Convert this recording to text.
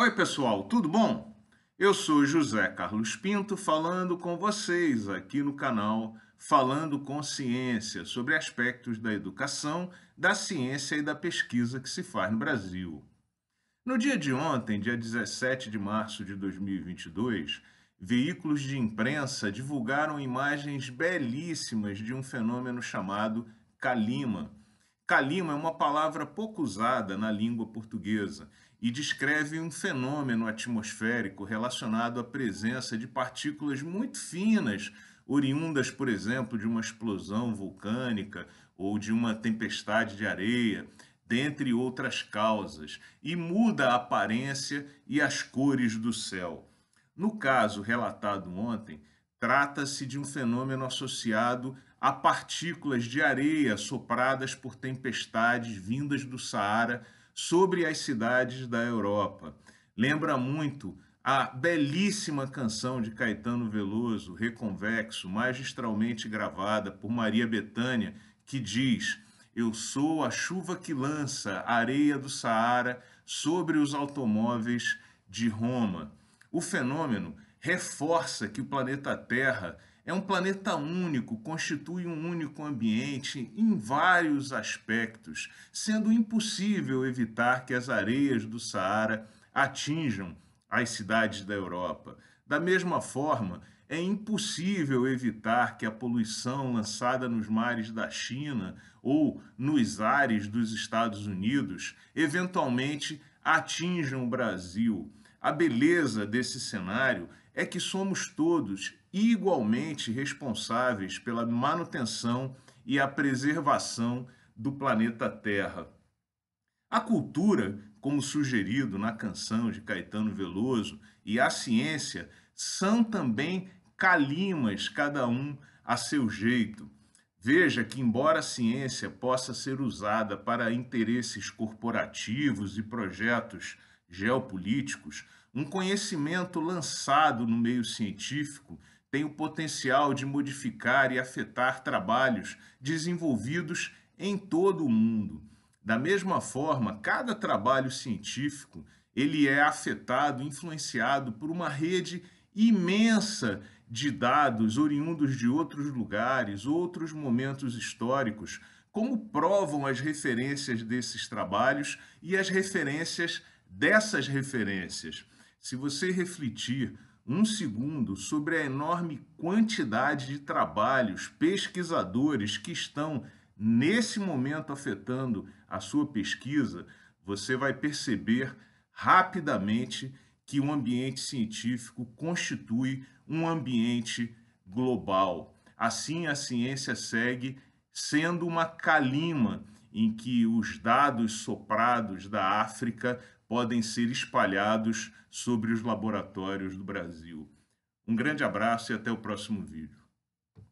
Oi, pessoal, tudo bom? Eu sou José Carlos Pinto falando com vocês aqui no canal Falando com Ciência sobre aspectos da educação, da ciência e da pesquisa que se faz no Brasil. No dia de ontem, dia 17 de março de 2022, veículos de imprensa divulgaram imagens belíssimas de um fenômeno chamado calima. Calima é uma palavra pouco usada na língua portuguesa e descreve um fenômeno atmosférico relacionado à presença de partículas muito finas, oriundas, por exemplo, de uma explosão vulcânica ou de uma tempestade de areia, dentre outras causas, e muda a aparência e as cores do céu. No caso relatado ontem, trata-se de um fenômeno associado a partículas de areia sopradas por tempestades vindas do Saara sobre as cidades da Europa. Lembra muito a belíssima canção de Caetano Veloso, Reconvexo, magistralmente gravada por Maria Bethânia, que diz: Eu sou a chuva que lança a areia do Saara sobre os automóveis de Roma. O fenômeno reforça que o planeta Terra é um planeta único, constitui um único ambiente em vários aspectos, sendo impossível evitar que as areias do Saara atinjam as cidades da Europa. Da mesma forma, é impossível evitar que a poluição lançada nos mares da China ou nos ares dos Estados Unidos eventualmente atinjam o Brasil. A beleza desse cenário é que somos todos igualmente responsáveis pela manutenção e a preservação do planeta Terra. A cultura, como sugerido na canção de Caetano Veloso, e a ciência são também calimas, cada um a seu jeito. Veja que, embora a ciência possa ser usada para interesses corporativos e projetos geopolíticos, um conhecimento lançado no meio científico tem o potencial de modificar e afetar trabalhos desenvolvidos em todo o mundo. Da mesma forma, cada trabalho científico ele é afetado, influenciado por uma rede imensa de dados oriundos de outros lugares, outros momentos históricos, como provam as referências desses trabalhos e as referências dessas referências. Se você refletir um segundo sobre a enorme quantidade de trabalhos, pesquisadores que estão nesse momento afetando a sua pesquisa, você vai perceber rapidamente que o ambiente científico constitui um ambiente global. Assim, a ciência segue sendo uma calima em que os dados soprados da África podem ser espalhados sobre os laboratórios do Brasil. Um grande abraço e até o próximo vídeo.